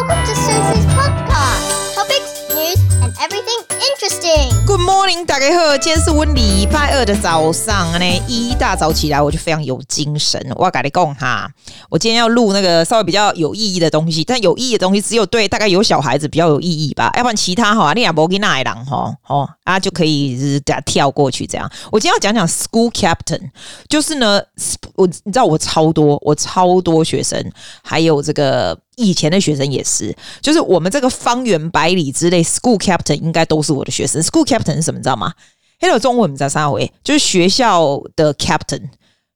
Welcome to Susie's podcast. Topics, news, and everything interesting. Good morning，大家好，今天是我礼拜二的早上呢，一大早起来我就非常有精神。我要跟你讲哈，我今天要录那个稍微比较有意义的东西，但有意义的东西只有对大概有小孩子比较有意义吧，要不然其他哈，你也不给那一档哈，哦啊就可以跳过去这样。我今天要讲讲 school captain，就是呢，我你知道我超多，我超多学生，还有这个。以前的学生也是，就是我们这个方圆百里之内，school captain 应该都是我的学生。school captain 是什么？你知道吗？Hello，中文我们在三位，就是学校的 captain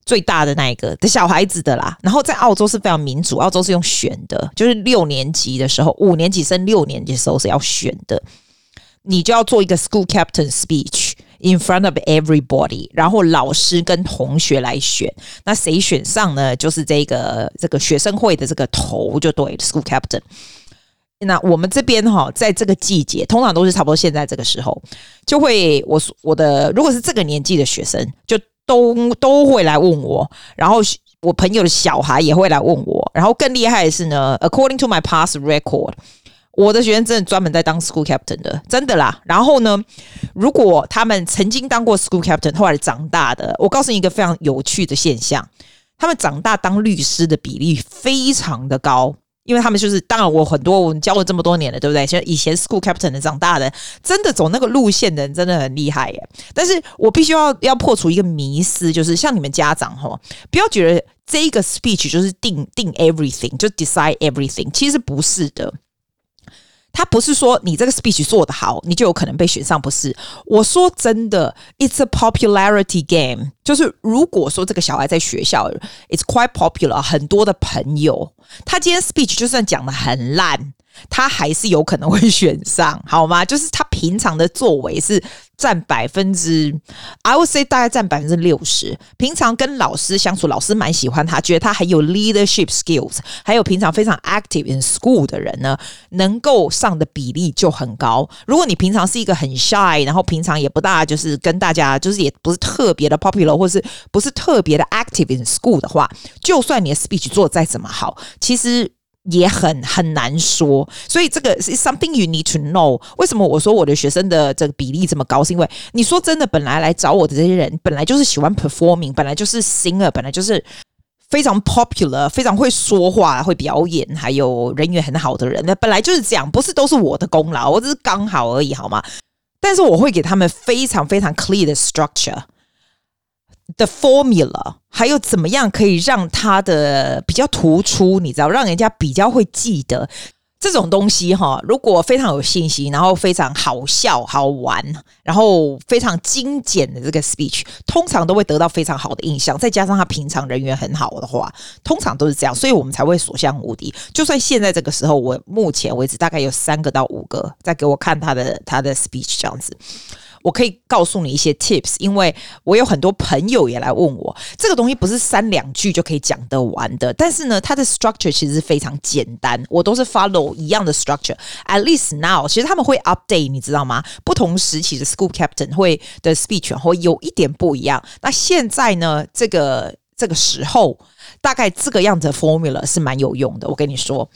最大的那一个的小孩子的啦。然后在澳洲是非常民主，澳洲是用选的，就是六年级的时候，五年级升六年级的时候是要选的，你就要做一个 school captain speech。In front of everybody，然后老师跟同学来选，那谁选上呢？就是这个这个学生会的这个头就对，school captain。那我们这边哈，在这个季节，通常都是差不多现在这个时候，就会我我的如果是这个年纪的学生，就都都会来问我，然后我朋友的小孩也会来问我，然后更厉害的是呢，according to my past record。我的学生真的专门在当 school captain 的，真的啦。然后呢，如果他们曾经当过 school captain，后来长大的，我告诉你一个非常有趣的现象：他们长大当律师的比例非常的高，因为他们就是当然我很多我们教了这么多年了，对不对？像以前 school captain 的长大的，真的走那个路线的人真的很厉害耶。但是我必须要要破除一个迷思，就是像你们家长哈，不要觉得这一个 speech 就是定定 everything，就 decide everything，其实不是的。他不是说你这个 speech 做得好，你就有可能被选上，不是。我说真的，it's a popularity game。就是如果说这个小孩在学校，it's quite popular，很多的朋友，他今天 speech 就算讲的很烂。他还是有可能会选上，好吗？就是他平常的作为是占百分之，I would say 大概占百分之六十。平常跟老师相处，老师蛮喜欢他，觉得他很有 leadership skills，还有平常非常 active in school 的人呢，能够上的比例就很高。如果你平常是一个很 shy，然后平常也不大就是跟大家就是也不是特别的 popular，或是不是特别的 active in school 的话，就算你的 speech 做再怎么好，其实。也很很难说，所以这个是 something you need to know。为什么我说我的学生的这个比例这么高？是因为你说真的，本来来找我的这些人，本来就是喜欢 performing，本来就是 singer，本来就是非常 popular，非常会说话、会表演，还有人缘很好的人。那本来就是这样，不是都是我的功劳，我只是刚好而已，好吗？但是我会给他们非常非常 clear 的 structure。的 formula，还有怎么样可以让它的比较突出，你知道，让人家比较会记得这种东西哈。如果非常有信息，然后非常好笑、好玩，然后非常精简的这个 speech，通常都会得到非常好的印象。再加上他平常人缘很好的话，通常都是这样，所以我们才会所向无敌。就算现在这个时候，我目前为止大概有三个到五个在给我看他的他的 speech 这样子。我可以告诉你一些 tips，因为我有很多朋友也来问我，这个东西不是三两句就可以讲得完的。但是呢，它的 structure 其实非常简单，我都是 follow 一样的 structure。At least now，其实他们会 update，你知道吗？不同时期的 school captain 会的 speech 会有一点不一样。那现在呢，这个这个时候，大概这个样子 formula 是蛮有用的。我跟你说，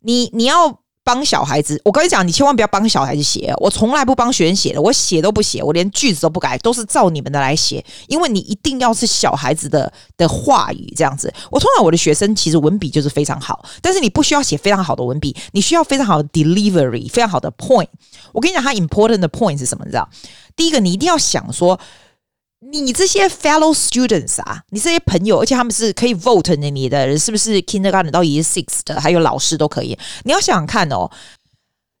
你你要。帮小孩子，我跟你讲，你千万不要帮小孩子写。我从来不帮学生写的，我写都不写，我连句子都不改，都是照你们的来写。因为你一定要是小孩子的的话语这样子。我通常我的学生其实文笔就是非常好，但是你不需要写非常好的文笔，你需要非常好的 delivery，非常好的 point。我跟你讲，它 important 的 point 是什么？你知道？第一个，你一定要想说。你这些 fellow students 啊，你这些朋友，而且他们是可以 vote 你的人，是不是 kindergarten 到 year six 的，还有老师都可以。你要想想看哦，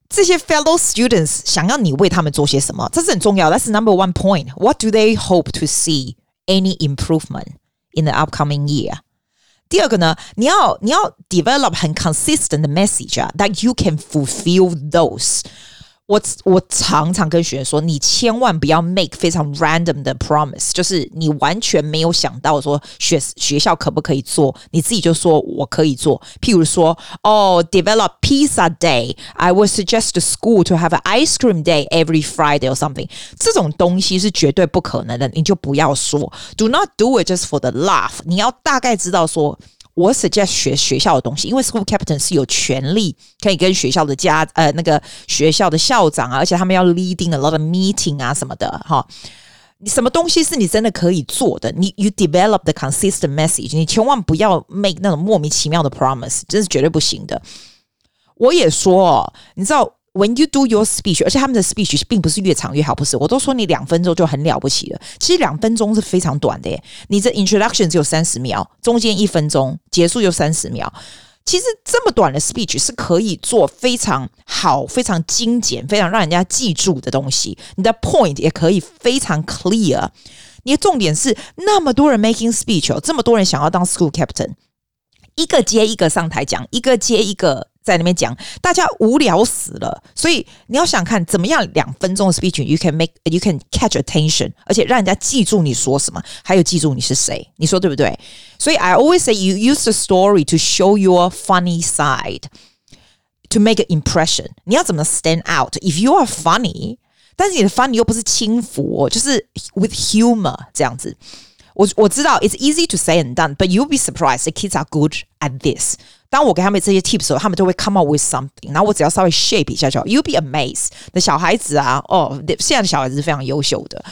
这些 fellow students 想要你为他们做些什么，这是很重要。That's number one point. What do they hope to see any improvement in the upcoming year？第二个呢，你要你要 develop 很 consistent message 啊，that you can fulfill those。 我我常常跟学生说，你千万不要 make 非常 random 的 promise，就是你完全没有想到说学学校可不可以做，你自己就说我可以做。譬如说，哦，develop pizza day，I would suggest the school to have an ice cream day every Friday or something。这种东西是绝对不可能的，你就不要说。Do not do it just for the laugh。你要大概知道说。 我 suggest 学学校的东西，因为 school captain 是有权利可以跟学校的家呃那个学校的校长啊，而且他们要 leading a lot of meeting 啊什么的哈。你什么东西是你真的可以做的？你 you develop the consistent message，你千万不要 make 那种莫名其妙的 promise，这是绝对不行的。我也说，你知道。When you do your speech，而且他们的 speech 并不是越长越好，不是？我都说你两分钟就很了不起了。其实两分钟是非常短的耶。你这 introduction 只有三十秒，中间一分钟，结束又三十秒。其实这么短的 speech 是可以做非常好、非常精简、非常让人家记住的东西。你的 point 也可以非常 clear。你的重点是那么多人 making speech 哦，这么多人想要当 school captain，一个接一个上台讲，一个接一个。在那边讲，大家无聊死了。所以你要想看怎么样两分钟的 speech，you can make you can catch attention，而且让人家记住你说什么，还有记住你是谁。你说对不对？所以 I always say you use the story to show your funny side to make an impression。你要怎么 stand out？If you are funny，但是你的 funny 又不是轻浮，就是 with humor 这样子。我我知道 it's easy to say and done，but you'll be surprised the kids are good at this。当我给他们这些 tips 的时候，他们就会 come up with something。然后我只要稍微 shape 一下就好，you'll be amazed。那小孩子啊，哦，现在的小孩子是非常优秀的。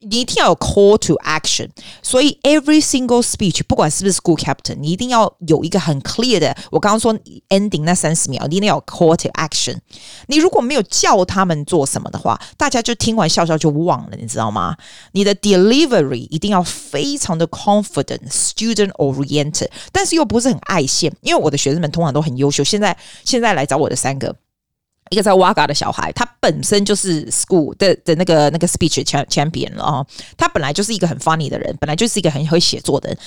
你一定要有 call to action，所以 every single speech，不管是不是 school captain，你一定要有一个很 clear 的。我刚刚说 ending 那三十秒，你一定要有 call to action。你如果没有叫他们做什么的话，大家就听完笑笑就忘了，你知道吗？你的 delivery 一定要非常的 confident，student oriented，但是又不是很爱现，因为我的学生们通常都很优秀。现在现在来找我的三个。一个在 Wagga 的小孩，他本身就是 school 的的那个那个 speech champion 了哦。他本来就是一个很 funny 的人，本来就是一个很会写作的人。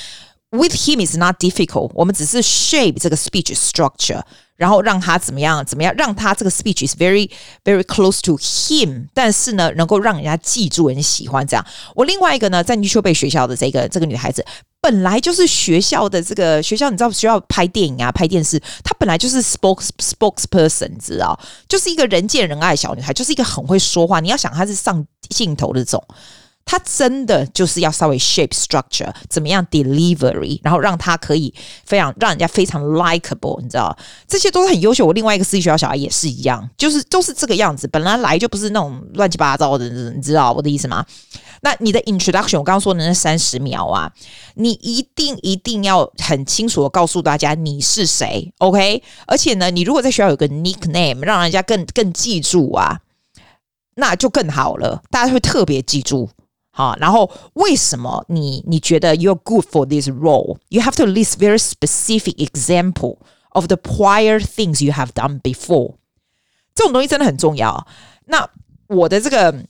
With him is not difficult，我们只是 shape 这个 speech structure，然后让他怎么样怎么样，让他这个 speech is very very close to him，但是呢，能够让人家记住，人家喜欢这样。我另外一个呢，在 New 被学校的这个这个女孩子。本来就是学校的这个学校，你知道学校拍电影啊、拍电视，她本来就是 spokes spokesperson，你知道，就是一个人见人爱小女孩，就是一个很会说话。你要想她是上镜头的这种。他真的就是要稍微 shape structure，怎么样 delivery，然后让他可以非常让人家非常 likable，你知道，这些都是很优秀。我另外一个私立学校小孩也是一样，就是都是这个样子。本来来就不是那种乱七八糟的，你知道我的意思吗？那你的 introduction，我刚刚说的那三十秒啊，你一定一定要很清楚的告诉大家你是谁，OK？而且呢，你如果在学校有个 nickname，让人家更更记住啊，那就更好了，大家会特别记住。好，然后为什么你你觉得 you're good for this role? You have to list very specific example of the prior things you have done before. 这种东西真的很重要。那我的这个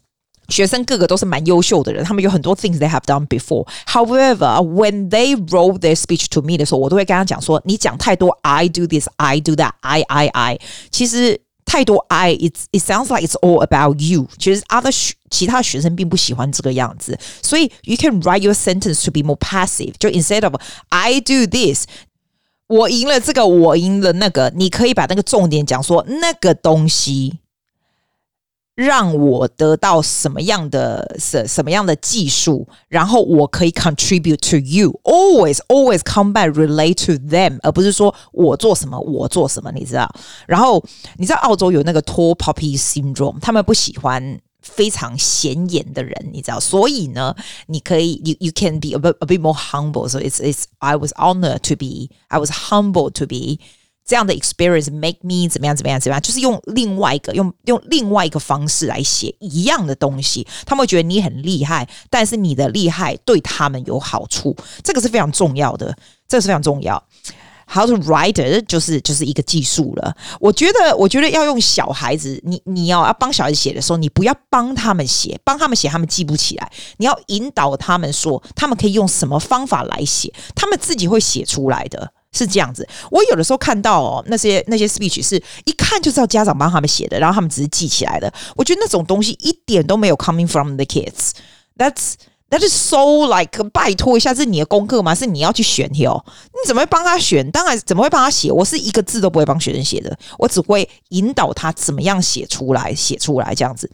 学生个个都是蛮优秀的人，他们有很多 things they have done before. However, when they wrote their speech to me 的时候，我都会跟他讲说：你讲太多 I do this, I do that, I I I。其实。 太多 I, it it sounds like it's all about you。其实 other 其他学生并不喜欢这个样子，所以 you can write your sentence to be more passive。就 instead of I do this，我赢了这个，我赢了那个，你可以把那个重点讲说那个东西。让我得到什么样的什什么样的技术，然后我可以 contribute to you。Always, always come back, relate to them，而不是说我做什么，我做什么，你知道？然后你知道澳洲有那个 tall poppy syndrome，他们不喜欢非常显眼的人，你知道？所以呢，你可以，you you can be a bit a bit more humble。So it's it's I was honored to be, I was humble to be。这样的 experience make me 怎么样怎么样怎么样，就是用另外一个用用另外一个方式来写一样的东西，他们会觉得你很厉害，但是你的厉害对他们有好处，这个是非常重要的，这个是非常重要。How to write it 就是就是一个技术了。我觉得我觉得要用小孩子，你你要要帮小孩子写的时候，你不要帮他们写，帮他们写他们记不起来，你要引导他们说，他们可以用什么方法来写，他们自己会写出来的。是这样子，我有的时候看到哦，那些那些 speech 是一看就知道家长帮他们写的，然后他们只是记起来的。我觉得那种东西一点都没有 coming from the kids。That's that is so like 拜托一下，是你的功课吗？是你要去选哟？你怎么会帮他选？当然怎么会帮他写？我是一个字都不会帮学生写的，我只会引导他怎么样写出来，写出来这样子。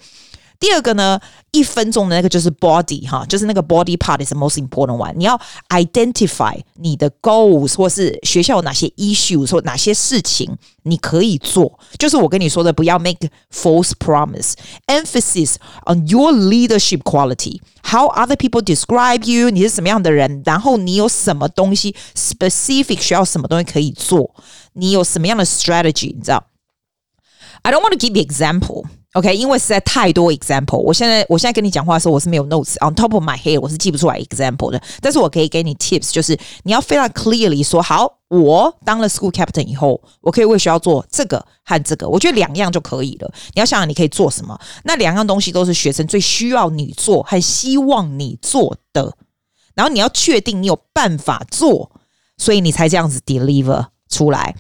第二个呢，一分钟的那个就是 body 哈，就是那个 body part is the most important one。你要 identify 你的 goals 或是学校有哪些 issues 或哪些事情你可以做。就是我跟你说的，不要 make false promise。Emphasis on your leadership quality, how other people describe you，你是什么样的人，然后你有什么东西 specific 需要什么东西可以做，你有什么样的 strategy，你知道？I don't want to give you example。 OK，因为实在太多 example，我现在我现在跟你讲话的时候，我是没有 notes on top of my head，我是记不出来 example 的。但是我可以给你 tips，就是你要非常 clearly 说，好，我当了 school captain 以后，我可以为学校做这个和这个，我觉得两样就可以了。你要想想你可以做什么，那两样东西都是学生最需要你做，和希望你做的，然后你要确定你有办法做，所以你才这样子 deliver 出来。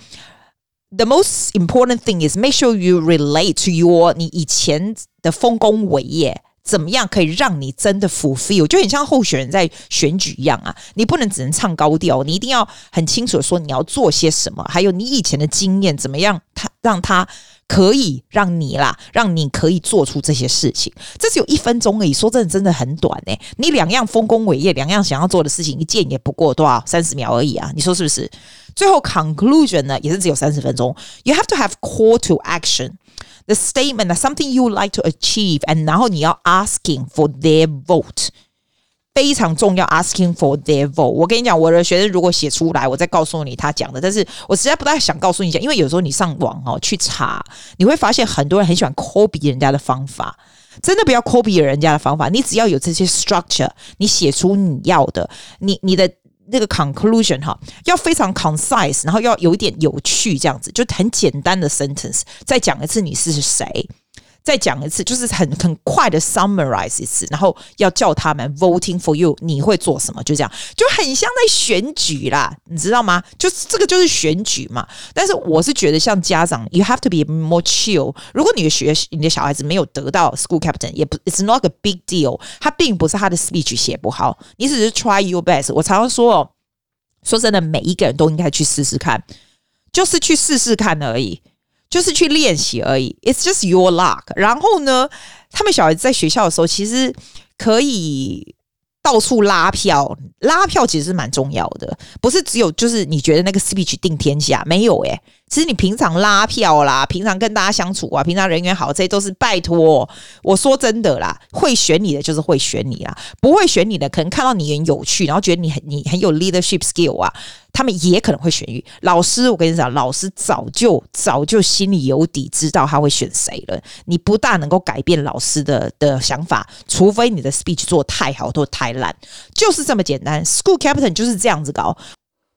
The most important thing is make sure you relate to your 你以前的丰功伟业，怎么样可以让你真的 fulfill？就很像候选人在选举一样啊，你不能只能唱高调，你一定要很清楚的说你要做些什么，还有你以前的经验怎么样，他让他可以让你啦，让你可以做出这些事情。这只有一分钟而已，说真的，真的很短诶。你两样丰功伟业，两样想要做的事情，一件也不过多少三十秒而已啊，你说是不是？最后 conclusion 呢，也是只有三十分钟。You have to have call to action, the statement that something you like to achieve, and 然后你要 asking for their vote，非常重要。Asking for their vote，我跟你讲，我的学生如果写出来，我再告诉你他讲的。但是我实在不太想告诉你讲，因为有时候你上网哦去查，你会发现很多人很喜欢 copy 人家的方法，真的不要 copy 人家的方法。你只要有这些 structure，你写出你要的，你你的。那个 conclusion 哈，要非常 concise，然后要有一点有趣，这样子就很简单的 sentence。再讲一次你是谁，再讲一次就是很很快的 summarize 一次，然后要叫他们 voting for you，你会做什么？就这样，就很像在选举啦，你知道吗？就是这个就是选举嘛。但是我是觉得像家长，you have to be more chill。如果你的学你的小孩子没有得到 school captain，也不 it's not a big deal。他并不是他的 speech 写不好，你只是 try your best。我常常说哦。说真的，每一个人都应该去试试看，就是去试试看而已，就是去练习而已。It's just your luck。然后呢，他们小孩在学校的时候，其实可以到处拉票，拉票其实是蛮重要的，不是只有就是你觉得那个 speech 定天下，没有诶。其实你平常拉票啦，平常跟大家相处啊，平常人缘好，这些都是拜托。我说真的啦，会选你的就是会选你啦，不会选你的，可能看到你很有趣，然后觉得你很你很有 leadership skill 啊，他们也可能会选你。老师，我跟你讲，老师早就早就心里有底，知道他会选谁了。你不大能够改变老师的的想法，除非你的 speech 做太好，或太烂，就是这么简单。School captain 就是这样子搞。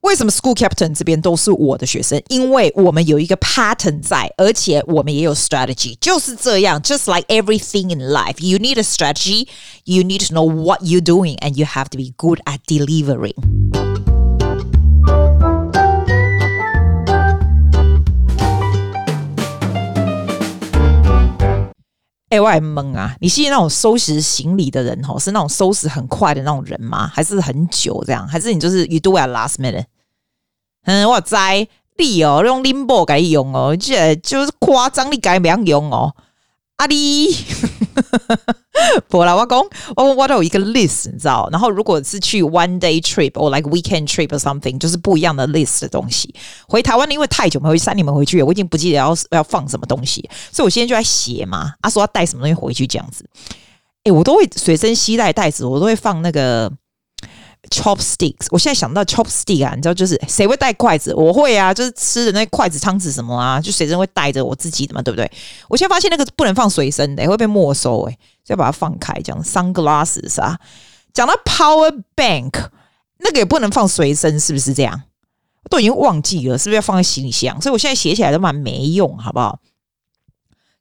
为什么 School Captain 这边都是我的学生？因为我们有一个 pattern 在，而且我们也有 strategy，就是这样。Just like everything in life, you need a strategy, you need to know what you're doing, and you have to be good at delivering. 哎、我还懵啊！你是那种收拾行李的人吼，是那种收拾很快的那种人吗？还是很久这样？还是你就是 you do it last minute？嗯，我知你哦，用 limbo 该用哦，这就是夸张，你该不要用哦，阿弟。不啦，我讲我我都有一个 list，你知道？然后如果是去 one day trip or like weekend trip or something，就是不一样的 list 的东西。回台湾因为太久没回去，三年没回去，我已经不记得要要放什么东西，所以我现在就在写嘛。他、啊、说要带什么东西回去这样子，哎、我都会随身携带袋子，我都会放那个。Chopsticks，我现在想到 chopstick 啊，你知道就是谁会带筷子？我会啊，就是吃的那筷子、汤匙什么啊，就随身会带着我自己的嘛，对不对？我现在发现那个不能放随身的，会被没收哎，就要把它放开。讲 sunglasses 啊，讲到 power bank，那个也不能放随身，是不是这样？都已经忘记了，是不是要放在行李箱？所以我现在写起来都蛮没用，好不好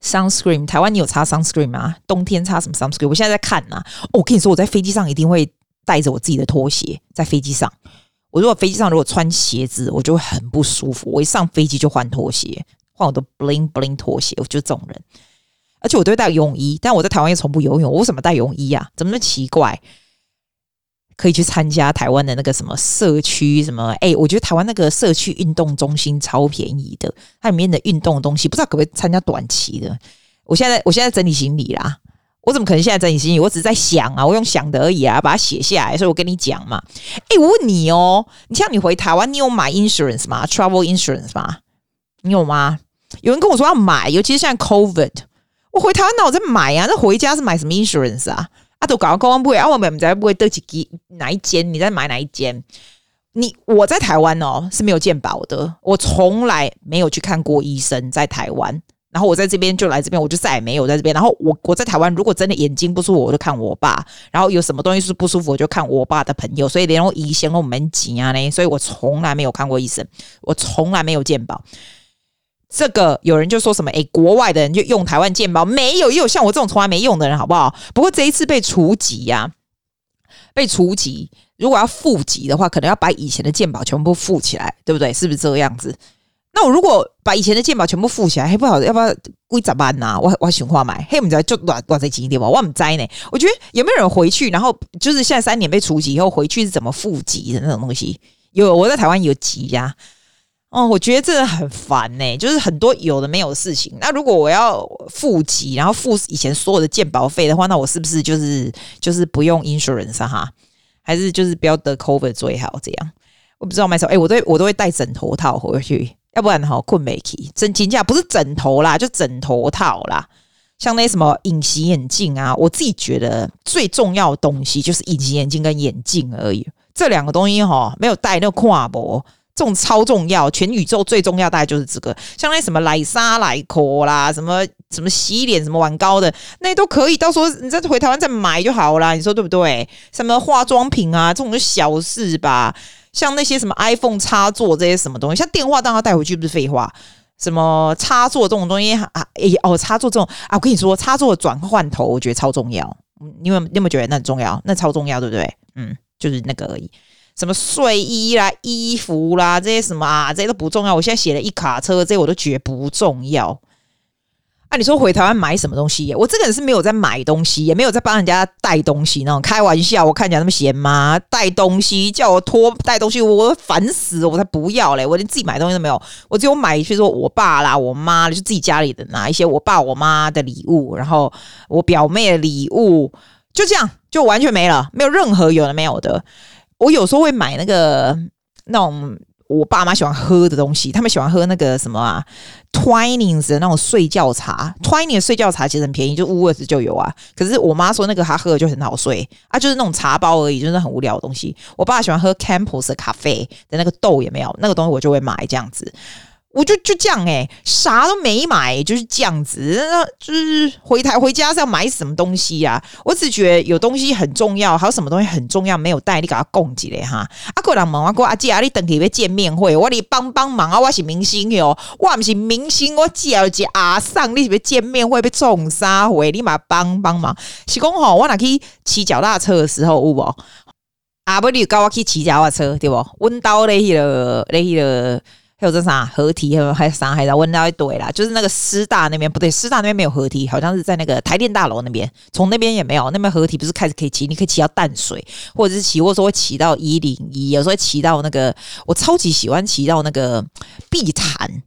？Sunscreen，台湾你有擦 sunscreen 吗？冬天擦什么 sunscreen？我现在在看呐、啊。我跟你说，我在飞机上一定会。带着我自己的拖鞋在飞机上，我如果飞机上如果穿鞋子，我就会很不舒服。我一上飞机就换拖鞋，换我的 bling bling 拖鞋。我就这种人，而且我都会带泳衣，但我在台湾也从不游泳。我为什么带泳衣啊？怎么那么奇怪？可以去参加台湾的那个什么社区什么？哎、我觉得台湾那个社区运动中心超便宜的，它里面的运动的东西不知道可不可以参加短期的。我现在我现在整理行李啦。我怎么可能现在整理行李？我只是在想啊，我用想的而已啊，把它写下来。所以我跟你讲嘛，哎，我问你哦，你像你回台湾，你有买 insurance 吗？Travel insurance 吗？你有吗？有人跟我说要买，尤其是现在 COVID，我回台湾那我在买啊，那回家是买什么 insurance 啊？啊，都搞到公安部，啊，我们在不会得几哪一间？你在买哪一间？你我在台湾哦是没有健保的，我从来没有去看过医生在台湾。然后我在这边就来这边，我就再也没有在这边。然后我我在台湾，如果真的眼睛不舒服，我就看我爸。然后有什么东西是不舒服，我就看我爸的朋友。所以连我以前我们挤啊呢，所以我从来没有看过医生，我从来没有健保。这个有人就说什么？哎，国外的人就用台湾健保，没有，也有像我这种从来没用的人，好不好？不过这一次被除籍呀，被除籍。如果要复籍的话，可能要把以前的健保全部复起来，对不对？是不是这个样子？那我如果把以前的健保全部付起来，还不好，要不要归咋办呢？我我想话买，嘿，我们在就多多再紧一点吧。我们在呢，我觉得有没有人回去？然后就是现在三年被除籍以后回去是怎么复籍的那种东西？有我在台湾有籍呀。哦，我觉得这很烦呢，就是很多有的没有的事情。那如果我要复籍，然后付以前所有的健保费的话，那我是不是就是就是不用 insurance 哈？还是就是不要得 COVID 最好？这样我不知道买什么。哎，我都我都会带枕头套回去。要不然哈，困没起，真金价不是枕头啦，就枕头套啦。像那些什么隐形眼镜啊，我自己觉得最重要的东西就是隐形眼镜跟眼镜而已。这两个东西哈，没有戴那个跨脖，这种超重要。全宇宙最重要大概就是这个。像那什么莱莎莱科啦，什么什么洗脸什么玩膏的，那都可以。到时候你再回台湾再买就好啦。你说对不对？什么化妆品啊，这种就小事吧。像那些什么 iPhone 插座这些什么东西，像电话当然带回去不是废话。什么插座这种东西啊？哎哦，插座这种啊，我跟你说，插座转换头我觉得超重要。你有你有没有觉得那很重要？那超重要，对不对？嗯，就是那个而已。什么睡衣啦、衣服啦这些什么啊，这些都不重要。我现在写了一卡车，这些我都觉得不重要。啊，你说回台湾买什么东西？我这个人是没有在买东西，也没有在帮人家带东西那种。开玩笑，我看起来那么闲吗？带东西叫我拖带东西，我烦死了，我才不要嘞！我连自己买东西都没有，我只有买，比如说我爸啦、我妈，就自己家里的拿一些我爸我妈的礼物，然后我表妹的礼物，就这样，就完全没了，没有任何有的没有的。我有时候会买那个那种。我爸妈喜欢喝的东西，他们喜欢喝那个什么啊，Twinings 的那种睡觉茶。Twinings 的睡觉茶其实很便宜，就 w o o d s 就有啊。可是我妈说那个她喝了就很好睡啊，就是那种茶包而已，就是很无聊的东西。我爸喜欢喝 Campus 的咖啡的那个豆也没有，那个东西我就会买这样子。我就就这样哎、欸，啥都没买，就是这样子。那就是回台回家是要买什么东西呀、啊？我只觉得有东西很重要，还有什么东西很重要没有带，你给他供起来哈。啊，个人问我讲阿姐啊，你等下要见面会，我你帮帮忙啊！我是明星哟，我不是明星，我只要是阿桑，你是不是见面会被冲啥会？你嘛帮帮忙。是讲吼，我若去骑脚踏车的时候有无？啊，不，你教我去骑脚踏车对不？温刀嘞，迄个嘞，迄个。还有这啥合体，还有还啥还在问到一堆啦，就是那个师大那边不对，师大那边没有合体，好像是在那个台电大楼那边，从那边也没有，那边合体不是开始可以骑，你可以骑到淡水，或者是骑，或者说会骑到一零一，有时候会骑到那个，我超级喜欢骑到那个碧潭，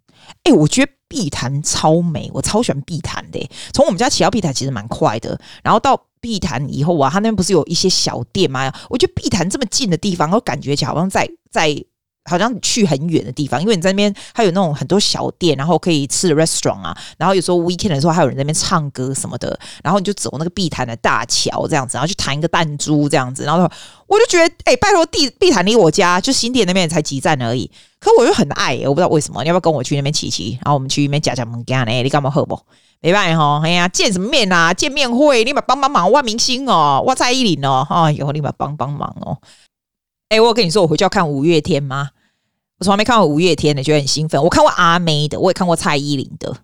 哎、我觉得碧潭超美，我超喜欢碧潭的，从我们家骑到碧潭其实蛮快的，然后到碧潭以后啊，它那边不是有一些小店吗？我觉得碧潭这么近的地方，我感觉起来好像在在。好像去很远的地方，因为你在那边还有那种很多小店，然后可以吃的 restaurant 啊，然后有时候 weekend 的时候还有人在那边唱歌什么的，然后你就走那个碧潭的大桥这样子，然后去弹一个弹珠这样子，然后我就觉得，哎、拜托，地碧潭离我家就新店那边才几站而已，可我就很爱，我不知道为什么，你要不要跟我去那边骑骑？然后我们去那边夹夹门干呢？你干嘛喝不？没办法哈，哎呀，见什么面啊？见面会，立马帮帮忙，万明星哦，哇蔡依林哦，哎呦，立马帮帮忙哦。哎、欸，我跟你说，我回去要看五月天吗？我从来没看过五月天的，觉得很兴奋。我看过阿妹的，我也看过蔡依林的，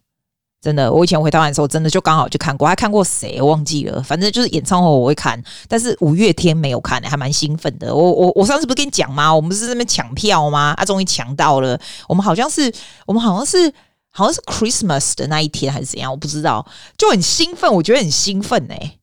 真的。我以前回台湾的时候，真的就刚好就看过。还看过谁？忘记了。反正就是演唱会我会看，但是五月天没有看，还蛮兴奋的。我我我上次不是跟你讲吗？我们是在那边抢票吗？啊，终于抢到了。我们好像是我们好像是好像是 Christmas 的那一天还是怎样？我不知道，就很兴奋。我觉得很兴奋哎、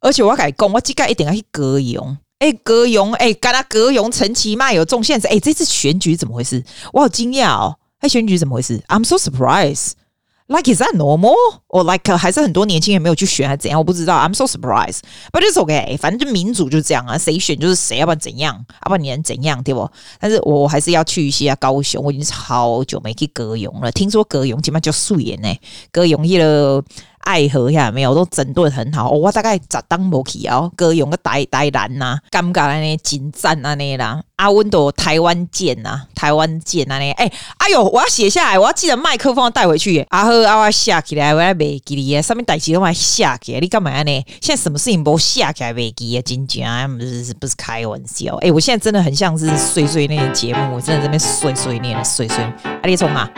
而且我要改工，我膝盖一点要去歌咏。哎，高雄，哎，干他高雄陈其迈有中线子，哎，这次选举怎么回事？我好惊讶哦！哎，选举怎么回事？I'm so surprised！Like is that normal or like、还是很多年轻人没有去选还怎样？我不知道。I'm so surprised, but it's okay。反正就民主就是这样啊，谁选就是谁，要不然怎样？要不然你能怎样？对不？但是我还是要去一下高雄。我已经好久没去高雄了。听说高雄基本上就素颜呢，高雄去了。爱河下没有都整顿很好，我大概十当无去哦，哥用个台台南呐，尴尬安尼，紧赞安尼啦，阿温都台湾见呐，台湾见安尼，哎，哎呦，我要写下来，我要记得麦克风带回去。阿和阿我下起来，我要袂记哩，上面代志都还下起来，你干嘛呢？现在什么事情不下起来袂记啊？真正不是不是开玩笑，哎，我现在真的很像是碎碎念的节目，我真的在这边碎碎念碎碎。阿你冲啊，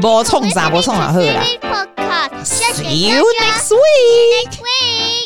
无创啥，无创啊，好啦。See you next week.